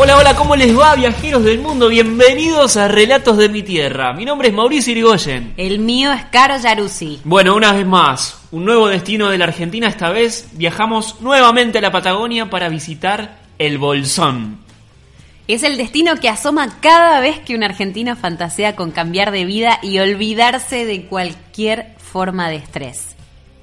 Hola, hola, ¿cómo les va, viajeros del mundo? Bienvenidos a Relatos de mi Tierra. Mi nombre es Mauricio Irigoyen. El mío es Caro Yaruzzi. Bueno, una vez más, un nuevo destino de la Argentina. Esta vez viajamos nuevamente a la Patagonia para visitar el Bolsón. Es el destino que asoma cada vez que un argentino fantasea con cambiar de vida y olvidarse de cualquier forma de estrés.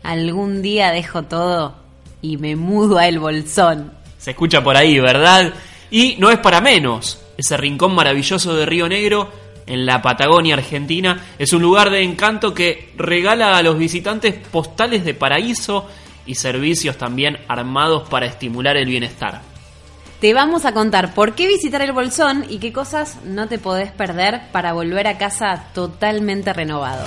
Algún día dejo todo y me mudo a el Bolsón. Se escucha por ahí, ¿verdad? Y no es para menos. Ese rincón maravilloso de Río Negro, en la Patagonia Argentina, es un lugar de encanto que regala a los visitantes postales de paraíso y servicios también armados para estimular el bienestar. Te vamos a contar por qué visitar el Bolsón y qué cosas no te podés perder para volver a casa totalmente renovado.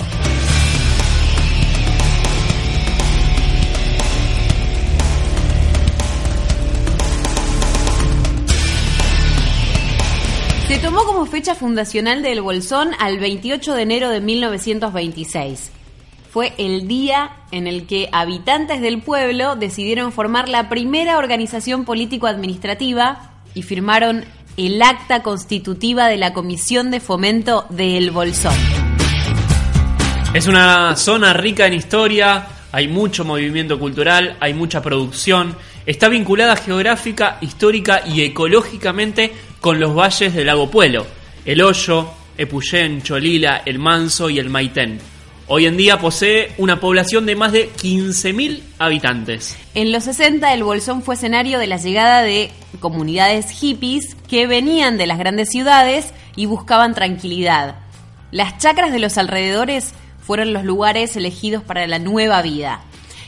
Se tomó como fecha fundacional del Bolsón al 28 de enero de 1926. Fue el día en el que habitantes del pueblo decidieron formar la primera organización político-administrativa y firmaron el acta constitutiva de la Comisión de Fomento de El Bolsón. Es una zona rica en historia, hay mucho movimiento cultural, hay mucha producción, está vinculada geográfica, histórica y ecológicamente con los valles del lago Puelo, el Hoyo, Epuyén, Cholila, el Manso y el Maitén. Hoy en día posee una población de más de 15.000 habitantes. En los 60 el Bolsón fue escenario de la llegada de comunidades hippies que venían de las grandes ciudades y buscaban tranquilidad. Las chacras de los alrededores fueron los lugares elegidos para la nueva vida.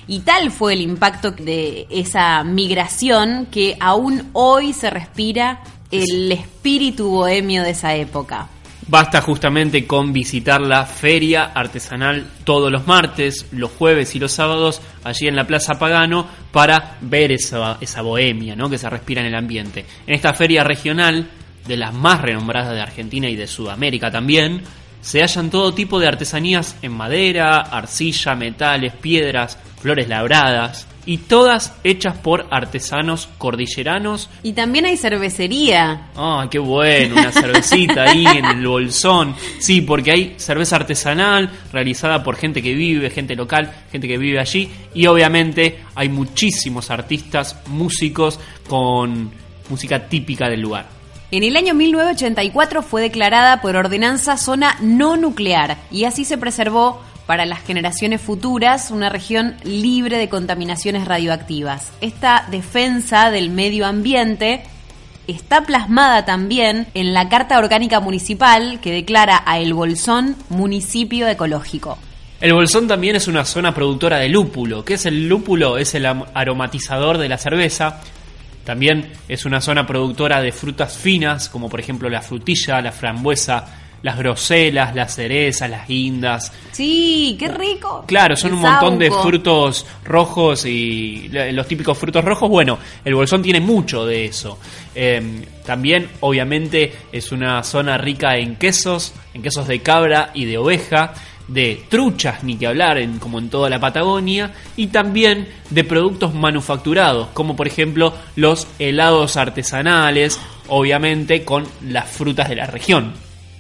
Y tal fue el impacto de esa migración que aún hoy se respira el espíritu bohemio de esa época. Basta justamente con visitar la feria artesanal todos los martes, los jueves y los sábados allí en la Plaza Pagano para ver esa, esa bohemia ¿no? que se respira en el ambiente. En esta feria regional, de las más renombradas de Argentina y de Sudamérica también, se hallan todo tipo de artesanías en madera, arcilla, metales, piedras, flores labradas, y todas hechas por artesanos cordilleranos. Y también hay cervecería. Ah, qué bueno, una cervecita ahí en el bolsón. Sí, porque hay cerveza artesanal realizada por gente que vive, gente local, gente que vive allí. Y obviamente hay muchísimos artistas, músicos con música típica del lugar. En el año 1984 fue declarada por ordenanza zona no nuclear y así se preservó para las generaciones futuras una región libre de contaminaciones radioactivas. Esta defensa del medio ambiente está plasmada también en la Carta Orgánica Municipal que declara a El Bolsón municipio ecológico. El Bolsón también es una zona productora de lúpulo. ¿Qué es el lúpulo? Es el aromatizador de la cerveza. También es una zona productora de frutas finas, como por ejemplo la frutilla, la frambuesa, las groselas, las cerezas, las guindas. Sí, qué rico. Claro, son un montón de frutos rojos y los típicos frutos rojos. Bueno, el Bolsón tiene mucho de eso. Em, también, obviamente, es una zona rica en quesos, en quesos de cabra y de oveja. de truchas, ni que hablar, en, como en toda la Patagonia, y también de productos manufacturados, como por ejemplo los helados artesanales, obviamente con las frutas de la región.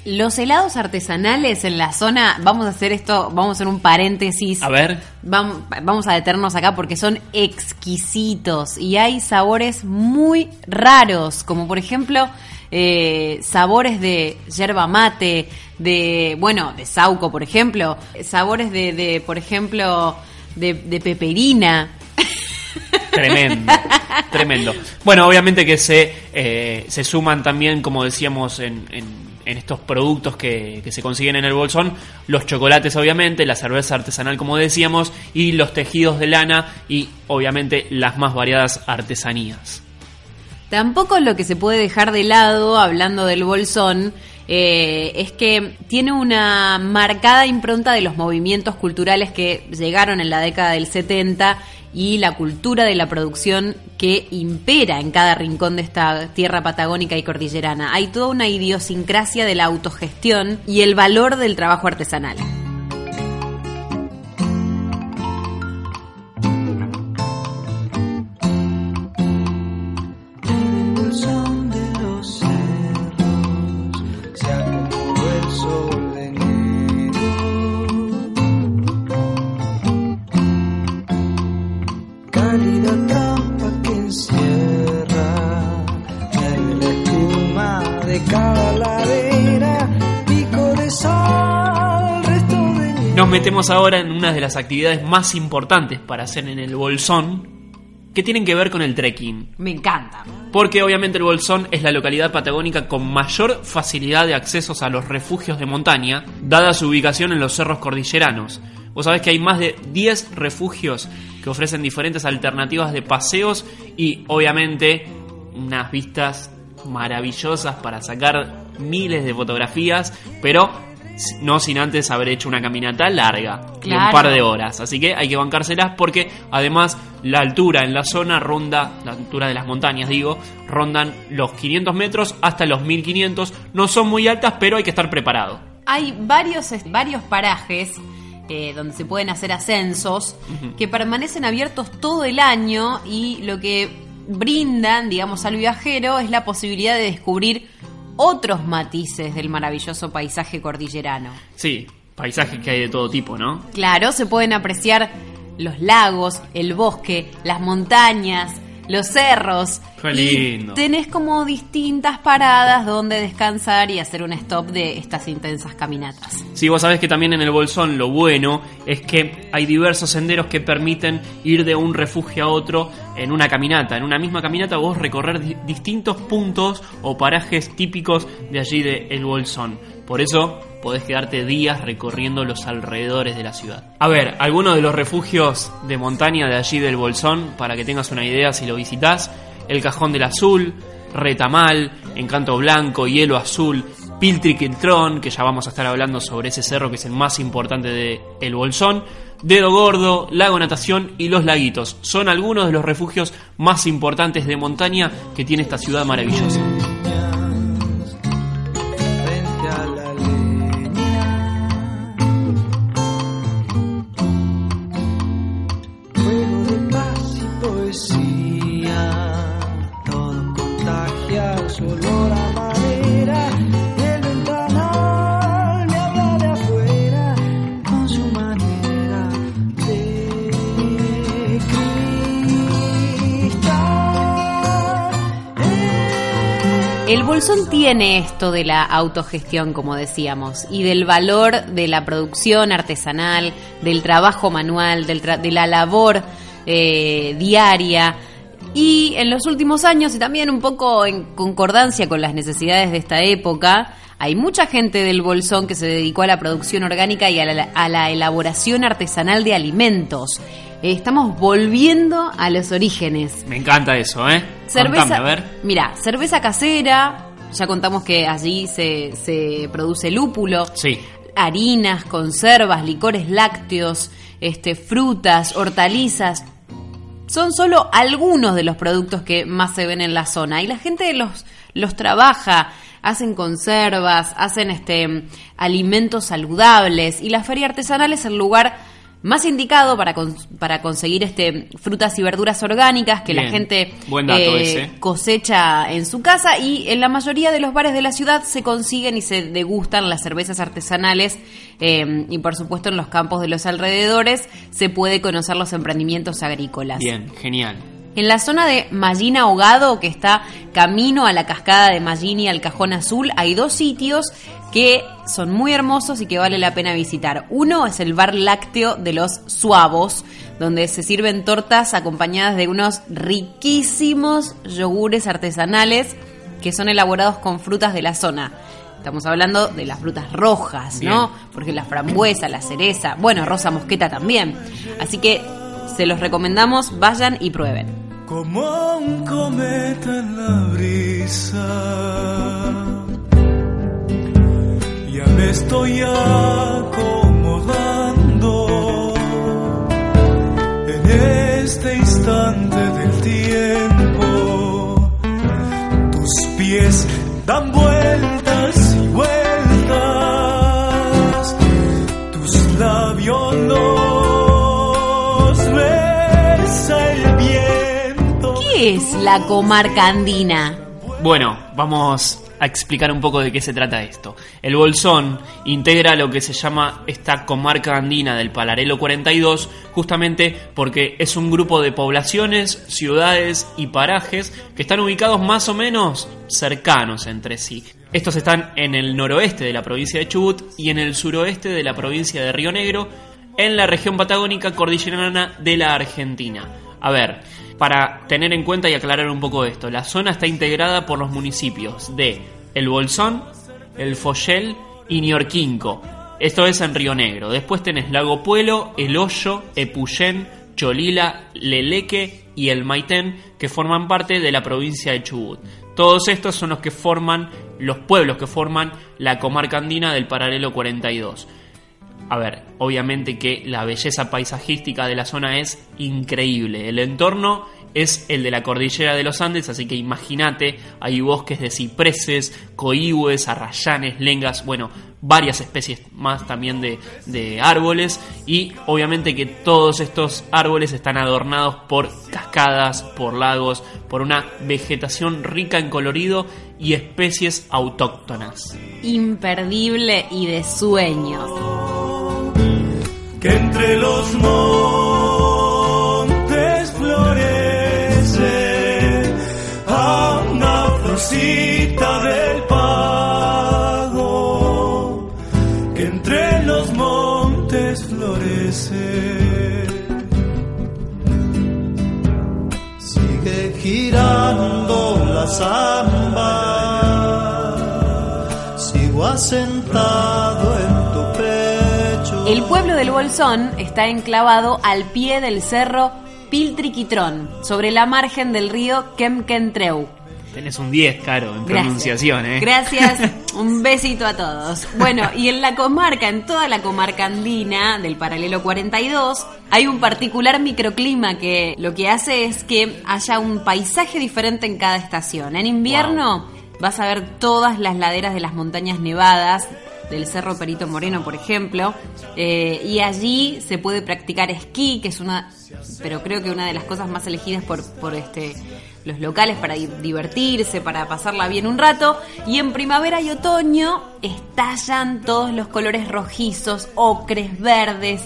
Los helados artesanales en la zona, vamos a hacer esto, vamos a hacer un paréntesis. A ver. Vamos, vamos a detenernos acá porque son exquisitos y hay sabores muy raros, como por ejemplo eh, sabores de yerba mate, de, bueno, de sauco, por ejemplo, sabores de, de por ejemplo, de, de peperina. Tremendo, tremendo. Bueno, obviamente que se, eh, se suman también, como decíamos en, en en estos productos que, que, se consiguen en el bolsón, los chocolates obviamente, la cerveza artesanal como decíamos, y los tejidos de lana y obviamente las más variadas artesanías. Tampoco lo que se puede dejar de lado, hablando del bolsón, eh, es que tiene una marcada impronta de los movimientos culturales que llegaron en la década del 70 y la cultura de la producción que impera en cada rincón de esta tierra patagónica y cordillerana. Hay toda una idiosincrasia de la autogestión y el valor del trabajo artesanal. Metemos ahora en una de las actividades más importantes para hacer en el Bolsón, que tienen que ver con el trekking. Me encanta. Porque obviamente el Bolsón es la localidad patagónica con mayor facilidad de accesos a los refugios de montaña, dada su ubicación en los cerros cordilleranos. Vos sabés que hay más de 10 refugios que ofrecen diferentes alternativas de paseos y obviamente unas vistas maravillosas para sacar miles de fotografías, pero no sin antes haber hecho una caminata larga, de un par de horas. Así que hay que bancárselas porque además la altura en la zona ronda, la altura de las montañas digo, rondan los 500 metros hasta los 1500. No son muy altas, pero hay que estar preparado. Hay varios, varios parajes eh, donde se pueden hacer ascensos que permanecen abiertos todo el año y lo que brindan, digamos, al viajero es la posibilidad de descubrir otros matices del maravilloso paisaje cordillerano. Sí, paisajes que hay de todo tipo, ¿no? Claro, se pueden apreciar los lagos, el bosque, las montañas, los cerros. Qué lindo. tenés como distintas paradas donde descansar y hacer un stop de estas intensas caminatas. Sí, vos sabés que también en el Bolsón lo bueno es que hay diversos senderos que permiten ir de un refugio a otro en una caminata. En una misma caminata vos recorrer distintos puntos o parajes típicos de allí de El Bolsón. Por eso podés quedarte días recorriendo los alrededores de la ciudad. A ver, algunos de los refugios de montaña de allí del Bolsón, para que tengas una idea si lo visitas, el Cajón del Azul, Retamal, Encanto Blanco, Hielo Azul, Piltriquiltrón, que ya vamos a estar hablando sobre ese cerro que es el más importante de El Bolsón, Dedo Gordo, Lago Natación y Los Laguitos. Son algunos de los refugios más importantes de montaña que tiene esta ciudad maravillosa. Esto de la autogestión, como decíamos, y del valor de la producción artesanal, del trabajo manual, de la labor eh, diaria. Y en los últimos años, y también un poco en concordancia con las necesidades de esta época, hay mucha gente del Bolsón que se dedicó a la producción orgánica y a la elaboración artesanal de alimentos estamos volviendo a los orígenes. Me encanta eso, ¿eh? Cerveza, a ver. Mira, cerveza casera, ya contamos que allí se, se produce lúpulo. Sí. Harinas, conservas, licores lácteos, este, frutas, hortalizas. Son solo algunos de los productos que más se ven en la zona y la gente los, los trabaja hacen conservas, hacen este alimentos saludables y la feria artesanal es el lugar más indicado para, para conseguir este frutas y verduras orgánicas que la gente eh, cosecha en su casa y en la mayoría de los bares de la ciudad se consiguen y se degustan las cervezas artesanales eh, y por supuesto en los campos de los alrededores se puede conocer los emprendimientos agrícolas. Bien, genial. En la zona de Mallín Ahogado, que está camino a la cascada de Mallín y al Cajón Azul, hay dos sitios que son muy hermosos y que vale la pena visitar. Uno es el bar lácteo de los Suavos, donde se sirven tortas acompañadas de unos riquísimos yogures artesanales que son elaborados con frutas de la zona. Estamos hablando de las frutas rojas, ¿no? Porque la frambuesa, la cereza, bueno, rosa mosqueta también. Así que se los recomendamos, vayan y prueben. Como un cometa en la brisa, ya me estoy acomodando en este instante del tiempo. Tus pies dan vueltas es la comarca andina? Bueno, vamos a explicar un poco de qué se trata esto. El Bolsón integra lo que se llama esta comarca andina del Palarelo 42, justamente porque es un grupo de poblaciones, ciudades y parajes que están ubicados más o menos cercanos entre sí. Estos están en el noroeste de la provincia de Chubut y en el suroeste de la provincia de Río Negro, en la región patagónica cordillerana de la Argentina. A ver, para tener en cuenta y aclarar un poco esto, la zona está integrada por los municipios de El Bolsón, El Follel y Niorquinco. Esto es en Río Negro. Después tenés Lago Puelo, El Hoyo, Epuyén, Cholila, Leleque y El Maitén, que forman parte de la provincia de Chubut. Todos estos son los que forman, los pueblos que forman la comarca andina del paralelo 42. A ver, obviamente que la belleza paisajística de la zona es increíble. El entorno es el de la cordillera de los Andes, así que imagínate, hay bosques de cipreses, coihues, arrayanes, lengas, bueno, varias especies más también de, de, árboles y obviamente que todos estos árboles están adornados por cascadas, por lagos, por una vegetación rica en colorido y especies autóctonas. Imperdible y de sueños que entre los montes florece a una florcita del pago, que entre los montes florece. Sigue girando la samba, sigo asentado del Bolsón está enclavado al pie del cerro Piltriquitrón, sobre la margen del río Kemkentreu. Tenés un 10, Caro, en pronunciación, ¿eh? Gracias, un besito a todos. Bueno, y en la comarca, en toda la comarca andina del paralelo 42, hay un particular microclima que lo que hace es que haya un paisaje diferente en cada estación. En invierno vas a ver todas las laderas de las montañas nevadas, del Cerro Perito Moreno, por ejemplo, eh, y allí se puede practicar esquí, que es una, pero creo que una de las cosas más elegidas por, por este los locales para divertirse, para pasarla bien un rato, y en primavera y otoño estallan todos los colores rojizos, ocres, verdes,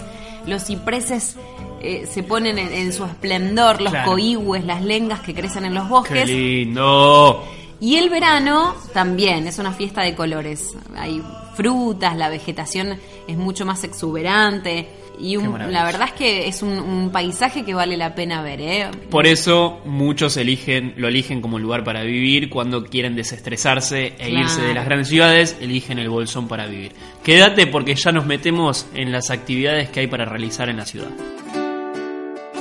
los cipreses eh, se ponen en, su esplendor, los coihues, las lengas que crecen en los bosques. ¡Qué lindo! Y el verano también es una fiesta de colores. Hay frutas, la vegetación es mucho más exuberante. Y la verdad es que es un, paisaje que vale la pena ver. ¿eh? Por eso muchos eligen, lo eligen como lugar para vivir. Cuando quieren desestresarse e irse de las grandes ciudades, eligen el bolsón para vivir. Quédate porque ya nos metemos en las actividades que hay para realizar en la ciudad.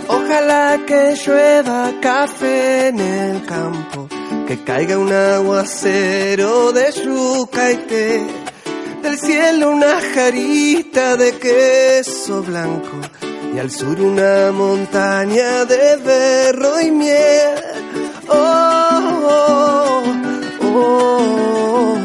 Ojalá que llueva café en el campo, que caiga un aguacero de yuca y té del cielo una jarita de queso blanco y al sur una montaña de berro y miel. oh, oh. oh.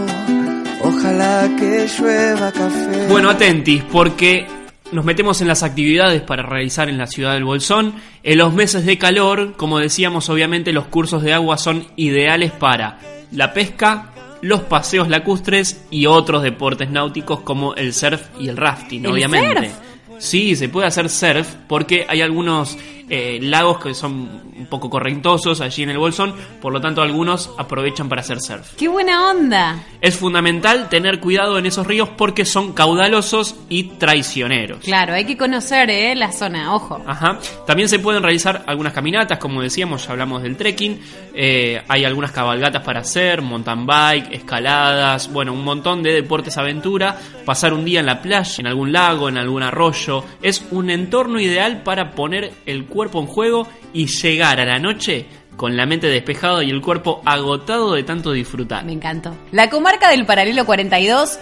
llueva café. Bueno, atentis, porque nos metemos en las actividades para realizar en la ciudad del Bolsón. En los meses de calor, como decíamos, obviamente los cursos de agua son ideales para la pesca, los paseos lacustres y otros deportes náuticos como el surf y el rafting, ¿El obviamente. surf? Sí, se puede hacer surf porque hay algunos eh, lagos que son un poco correntosos allí en el Bolsón, por lo tanto algunos aprovechan para hacer surf. ¡Qué buena onda! Es fundamental tener cuidado en esos ríos porque son caudalosos y traicioneros. Claro, hay que conocer ¿eh? la zona, ojo. Ajá. También se pueden realizar algunas caminatas, como decíamos, ya hablamos del trekking. Eh, hay algunas cabalgatas para hacer, mountain bike, escaladas, bueno, un montón de deportes aventura. Pasar un día en la playa, en algún lago, en algún arroyo. Es un entorno ideal para poner el cuerpo en juego y llegar a la noche con la mente despejada y el cuerpo agotado de tanto disfrutar. Me encantó. La comarca del Paralelo 42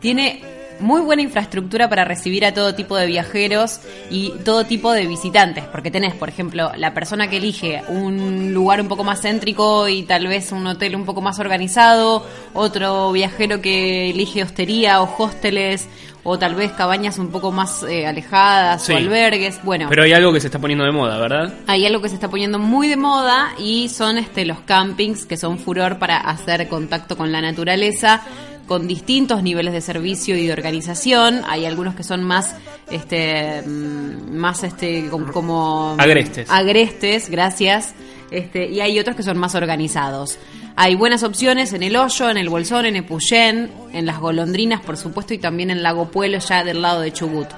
tiene muy buena infraestructura para recibir a todo tipo de viajeros y todo tipo de visitantes, porque tenés, por ejemplo, la persona que elige un lugar un poco más céntrico y tal vez un hotel un poco más organizado, otro viajero que elige hostería o hosteles, o tal vez cabañas un poco más eh, alejadas Sí. o albergues. Bueno, Pero hay algo que se está poniendo de moda, ¿verdad? hay algo que se está poniendo muy de moda y son este los campings que son furor para hacer contacto con la naturaleza con distintos niveles de servicio y de organización. Hay algunos que son más este mm, más este com- como Agrestes. agrestes, gracias. Este, y hay otros que son más organizados. Hay buenas opciones en el Hoyo, en el Bolsón, en Epuyén, en las Golondrinas, por supuesto, y también en Lago Pueblo, ya del lado de Chubut.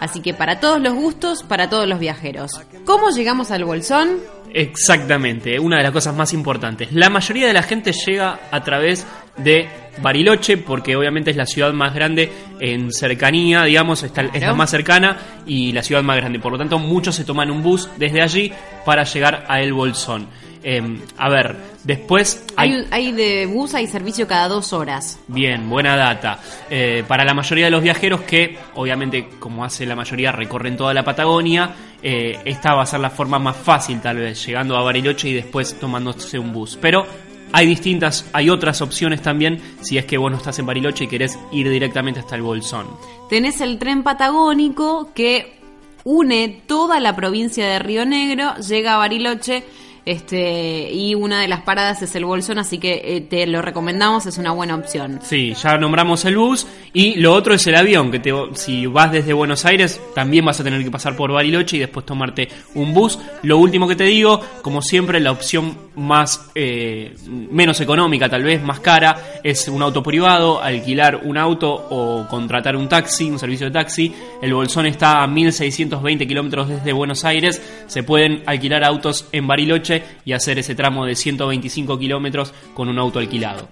Así que para todos los gustos, para todos los viajeros. ¿Cómo llegamos al Bolsón? Exactamente, una de las cosas más importantes. La mayoría de la gente llega a través de Bariloche, porque obviamente es la ciudad más grande en cercanía, digamos, está, es la más cercana y la ciudad más grande. Por lo tanto, muchos se toman un bus desde allí para llegar a El Bolsón. Eh, a ver, después Hay, hay de bus, hay servicio cada dos horas. Bien, buena data. Eh, para la mayoría de los viajeros que, obviamente, como hace la mayoría, recorren toda la Patagonia, eh, esta va a ser la forma más fácil, tal vez, llegando a Bariloche y después tomándose un bus. Pero hay distintas, hay otras opciones también, si es que vos no estás en Bariloche y querés ir directamente hasta el Bolsón. Tenés el tren patagónico que une toda la provincia de Río Negro, llega a Bariloche. Este, y una de las paradas es el Bolsón, así que eh, te lo recomendamos, es una buena opción. Sí, ya nombramos el bus y lo otro es el avión, que te, si vas desde Buenos Aires también vas a tener que pasar por Bariloche y después tomarte un bus. Lo último que te digo, como siempre, la opción más eh, menos económica, tal vez más cara, es un auto privado, alquilar un auto o contratar un taxi, un servicio de taxi. El Bolsón está a 1620 kilómetros desde Buenos Aires. Se pueden alquilar autos en Bariloche y hacer ese tramo de 125 kilómetros con un auto alquilado.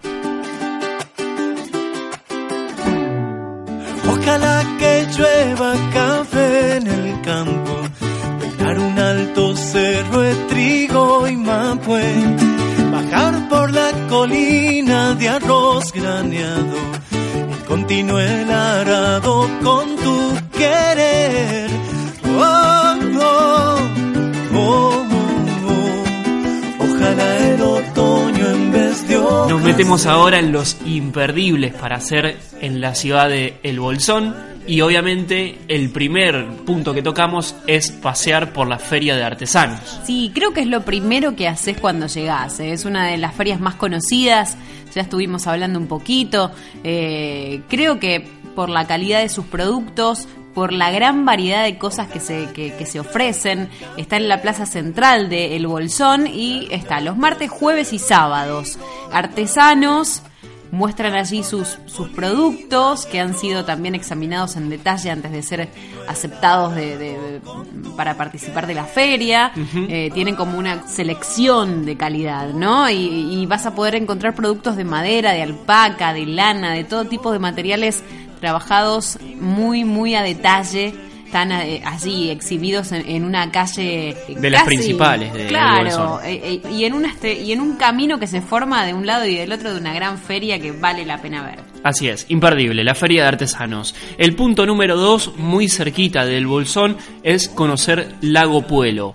Que llueva café en el campo, alto cerro de trigo y mapue, bajar por la colina de arroz graneado y continúe el arado con tu querer. Oh, oh, oh, oh, oh. Ojalá el otoño en vez de Nos metemos ahora en los imperdibles para hacer en la ciudad de El Bolsón y obviamente el primer punto que tocamos es pasear por la feria de artesanos. Sí, creo que es lo primero que haces cuando llegás. ¿eh? Es una de las ferias más conocidas. Ya estuvimos hablando un poquito. Eh, creo que por la calidad de sus productos, por la gran variedad de cosas que se, que, que se ofrecen. Está en la plaza central de El Bolsón y está los martes, jueves y sábados. Artesanos muestran allí sus, sus productos que han sido también examinados en detalle antes de ser aceptados de- de- de- para participar de la feria. Eh, tienen como una selección de calidad, ¿no? Y, y vas a poder encontrar productos de madera, de alpaca, de lana, de todo tipo de materiales trabajados muy, muy a detalle. Están eh, allí exhibidos en, en una calle De las principales de- claro Bolsón. eh, eh, y en un este y en un camino que se forma de un lado y del otro de una gran feria que vale la pena ver. Así es, imperdible, la feria de artesanos. El punto número dos, muy cerquita del Bolsón, es conocer Lago Puelo.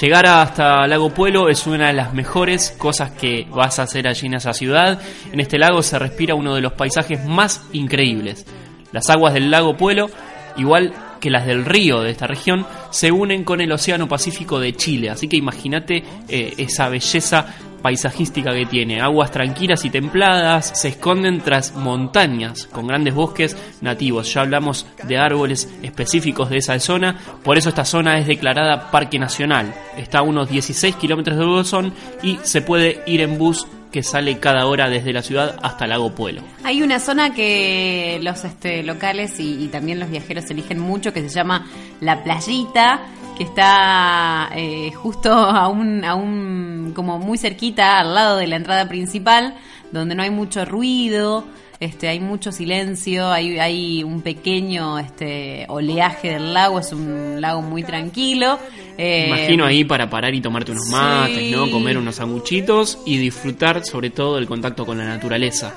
Llegar hasta Lago Puelo es una de las mejores cosas que vas a hacer allí en esa ciudad. En este lago se respira uno de los paisajes más increíbles. Las aguas del lago Puelo, igual que las del río de esta región, se unen con el Océano Pacífico de Chile. Así que imagínate eh, esa belleza paisajística que tiene. Aguas tranquilas y templadas se esconden tras montañas con grandes bosques nativos. Ya hablamos de árboles específicos de esa zona, por eso esta zona es declarada Parque Nacional. Está a unos 16 kilómetros de Bolsón y se puede ir en bus que sale cada hora desde la ciudad hasta Lago Puelo. Hay una zona que los este, locales y, y también los viajeros eligen mucho que se llama La Playita, que está eh, justo a un, a un, como muy cerquita al lado de la entrada principal, donde no hay mucho ruido. Este, hay mucho silencio, hay, hay un pequeño este, oleaje del lago, es un lago muy tranquilo. Eh, Imagino ahí para parar y tomarte unos mates, Sí. ¿no? Comer unos sanguchitos y disfrutar sobre todo del contacto con la naturaleza.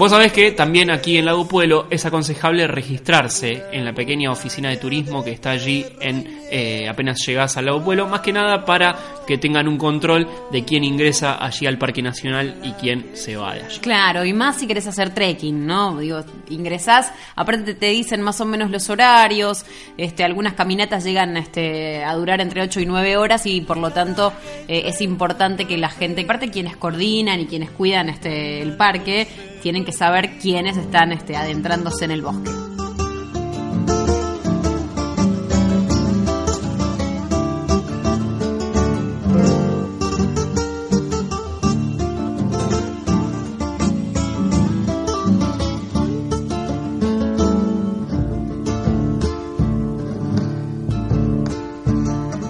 Vos sabés que también aquí en Lago Puelo es aconsejable registrarse en la pequeña oficina de turismo que está allí en eh, apenas llegás al Lago Puelo, más que nada para que tengan un control de quién ingresa allí al Parque Nacional y quién se va de allí. Claro, y más si querés hacer trekking, ¿no? Digo, ingresás, aparte te dicen más o menos los horarios, este, algunas caminatas llegan este, a durar entre 8 y 9 horas y por lo tanto eh, es importante que la gente, aparte quienes coordinan y quienes cuidan este, el parque, tienen que saber quiénes están este, adentrándose en el bosque.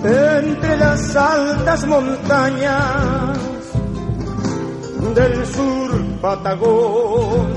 entre las altas montañas del sur Patagón.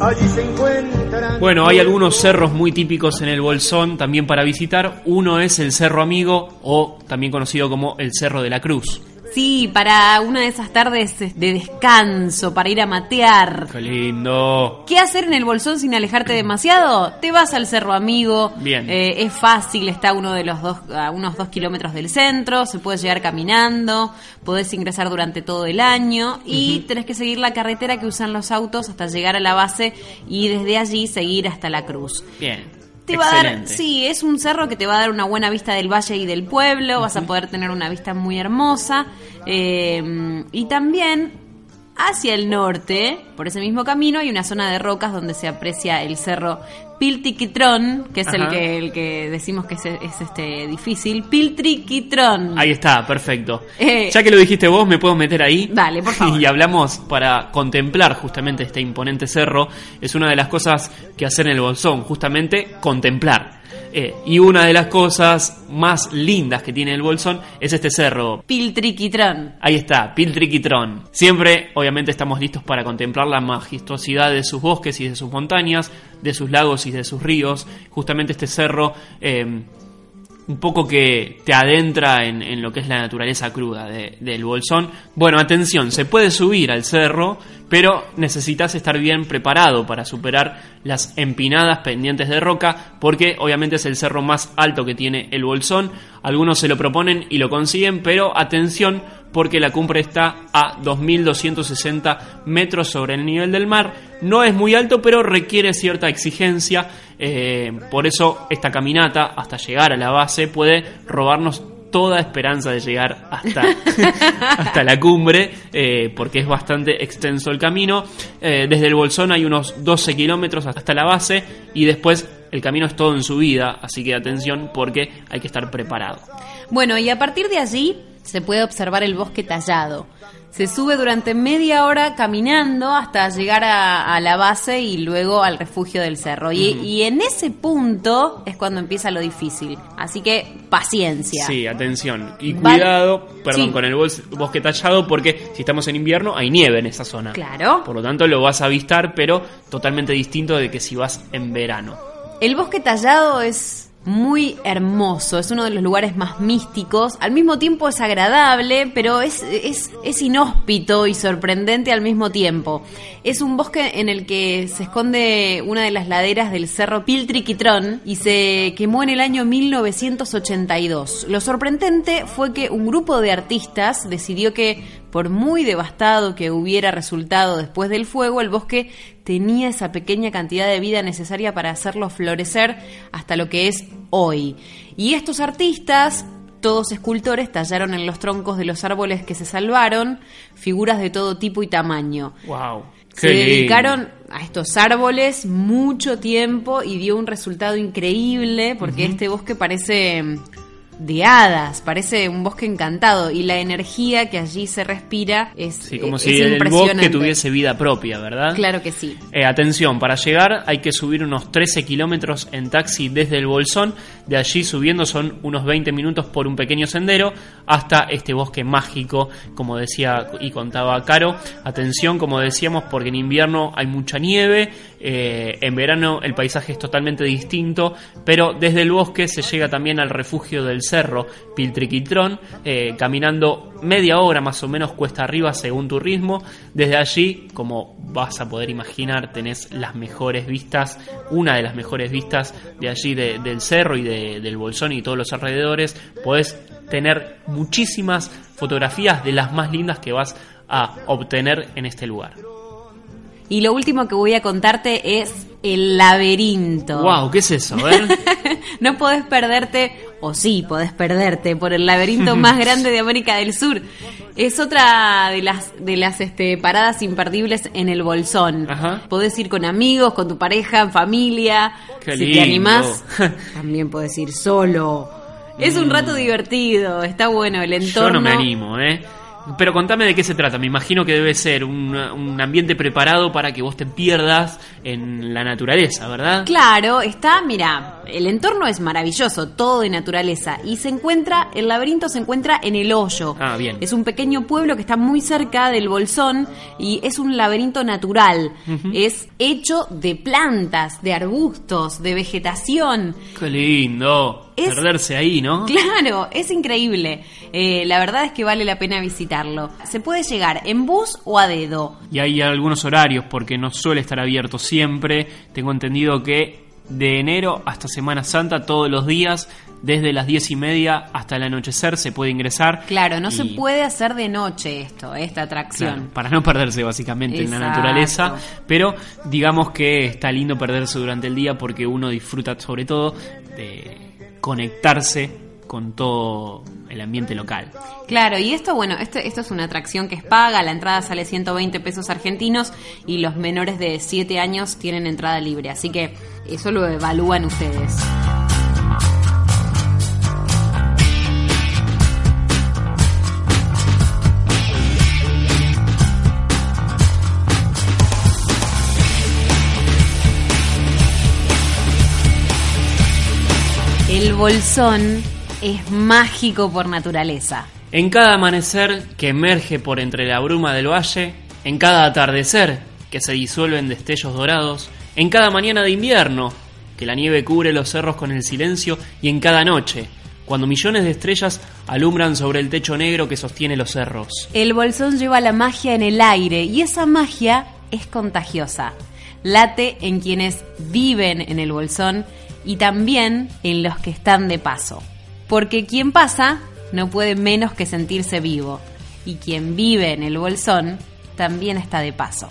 Allí se encuentran. Bueno, hay algunos cerros muy típicos en el Bolsón también para visitar. Uno es el Cerro Amigo o también conocido como el Cerro de la Cruz. Sí, para una de esas tardes de descanso, para ir a matear. ¡Qué lindo! ¿Qué hacer en el bolsón sin alejarte demasiado? Te vas al Cerro Amigo. Bien. Eh, es fácil, está a uno de los dos, a unos dos kilómetros del centro. Se puede llegar caminando. Podés ingresar durante todo el año. Y tenés que seguir la carretera que usan los autos hasta llegar a la base y desde allí seguir hasta la cruz. Bien. Te va a dar, sí, es un cerro que te va a dar una buena vista del valle y del pueblo, vas a poder tener una vista muy hermosa. eh, y también hacia el norte, por ese mismo camino, hay una zona de rocas donde se aprecia el cerro Piltiquitrón, que es el que, el que decimos que es, es, este difícil. Piltriquitrón. Ahí está, perfecto. Eh, ya que lo dijiste vos, me puedo meter ahí. Dale, por favor. Y hablamos para contemplar justamente este imponente cerro. Es una de las cosas que hacer en el Bolsón, justamente contemplar. Eh, y una de las cosas más lindas que tiene el Bolsón es este cerro. Piltriquitrón. Ahí está, Piltriquitrón. Siempre, obviamente, estamos listos para contemplar la majestuosidad de sus bosques y de sus montañas, de sus lagos y de sus ríos. Justamente este cerro, eh, un poco que te adentra en, en lo que es la naturaleza cruda de- del Bolsón. Bueno, atención, se puede subir al cerro, pero necesitas estar bien preparado para superar las empinadas pendientes de roca, porque obviamente es el cerro más alto que tiene el Bolsón. Algunos se lo proponen y lo consiguen, pero atención, porque la cumbre está a 2.260 metros sobre el nivel del mar. No es muy alto, pero requiere cierta exigencia. eh, por eso esta caminata hasta llegar a la base puede robarnos toda esperanza de llegar hasta, hasta la cumbre, eh, porque es bastante extenso el camino. Eh, desde el Bolsón hay unos 12 kilómetros hasta la base y después el camino es todo en subida, así que atención porque hay que estar preparado. Bueno, y a partir de allí se puede observar el bosque tallado. Se sube durante media hora caminando hasta llegar a, a la base y luego al refugio del cerro. Y, y en ese punto es cuando empieza lo difícil. Así que paciencia. Sí, atención. Y cuidado, perdón, Sí. con el bos- bosque tallado porque si estamos en invierno hay nieve en esa zona. Claro. Por lo tanto lo vas a avistar, pero totalmente distinto de que si vas en verano. El bosque tallado es muy hermoso, es uno de los lugares más místicos, al mismo tiempo es agradable, pero es, es, es inhóspito y sorprendente al mismo tiempo. Es un bosque en el que se esconde una de las laderas del cerro Piltriquitrón y se quemó en el año 1982. Lo sorprendente fue que un grupo de artistas decidió que por muy devastado que hubiera resultado después del fuego, el bosque tenía esa pequeña cantidad de vida necesaria para hacerlo florecer hasta lo que es hoy. Y estos artistas, todos escultores, tallaron en los troncos de los árboles que se salvaron figuras de todo tipo y tamaño. Wow. Se dedicaron a estos árboles mucho tiempo y dio un resultado increíble porque este bosque parece de hadas, parece un bosque encantado y la energía que allí se respira es Sí, como es si el bosque tuviese vida propia, ¿verdad? Claro que sí. Eh, atención, para llegar hay que subir unos 13 kilómetros en taxi desde el Bolsón. De allí subiendo son unos 20 minutos por un pequeño sendero hasta este bosque mágico, como decía y contaba Caro. Atención, como decíamos, porque en invierno hay mucha nieve, eh, en verano el paisaje es totalmente distinto, pero desde el bosque se llega también al refugio del cerro Piltriquitrón, eh, caminando media hora más o menos cuesta arriba según tu ritmo. Desde allí, como vas a poder imaginar, tenés las mejores vistas, una de las mejores vistas de allí de- del cerro y de- del Bolsón y todos los alrededores. Podés tener muchísimas fotografías de las más lindas que vas a obtener en este lugar. Y lo último que voy a contarte es el laberinto. Wow, ¿qué es eso? A ver. no podés perderte, o sí, podés perderte por el laberinto más grande de América del Sur. Es otra de las de las este, paradas imperdibles en el Bolsón. Ajá. Podés ir con amigos, con tu pareja, en familia. Qué si lindo. te animás, también podés ir solo. Es un rato divertido, está bueno el entorno. Yo no me animo, ¿eh? Pero contame de qué se trata. Me imagino que debe ser un, un ambiente preparado para que vos te pierdas en la naturaleza, ¿verdad? Claro, está, mira, el entorno es maravilloso, todo de naturaleza. Y se encuentra, el laberinto se encuentra en el hoyo. Ah, bien. Es un pequeño pueblo que está muy cerca del Bolsón y es un laberinto natural. Es hecho de plantas, de arbustos, de vegetación. Qué lindo. Es- Perderse ahí, ¿no? Claro, es increíble. Eh, la verdad es que vale la pena visitarlo. Se puede llegar en bus o a dedo. Y hay algunos horarios porque no suele estar abierto siempre. Tengo entendido que de enero hasta Semana Santa, todos los días, desde las diez y media hasta el anochecer, se puede ingresar. Claro, no se puede hacer de noche esto, esta atracción. Claro, para no perderse básicamente en la naturaleza, pero digamos que está lindo perderse durante el día porque uno disfruta sobre todo de conectarse con todo el ambiente local. Claro, y esto, bueno, esto, esto es una atracción que es paga, la entrada sale 120 pesos argentinos y los menores de 7 años tienen entrada libre, así que eso lo evalúan ustedes. El bolsón es mágico por naturaleza. En cada amanecer que emerge por entre la bruma del valle, en cada atardecer que se disuelve en destellos dorados, en cada mañana de invierno que la nieve cubre los cerros con el silencio y en cada noche, cuando millones de estrellas alumbran sobre el techo negro que sostiene los cerros. El bolsón lleva la magia en el aire y esa magia es contagiosa. Late en quienes viven en el bolsón y también en los que están de paso. Porque quien pasa no puede menos que sentirse vivo y quien vive en el bolsón también está de paso.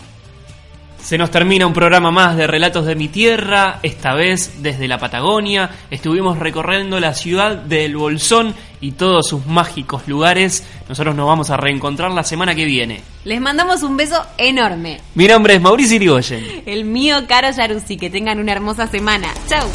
Se nos termina un programa más de Relatos de mi Tierra, esta vez desde la Patagonia. Estuvimos recorriendo la ciudad del Bolsón y todos sus mágicos lugares. Nosotros nos vamos a reencontrar la semana que viene. Les mandamos un beso enorme. Mi nombre es Mauricio Irigoyen. El mío, Caro Yaruzzi. Que tengan una hermosa semana. Chau.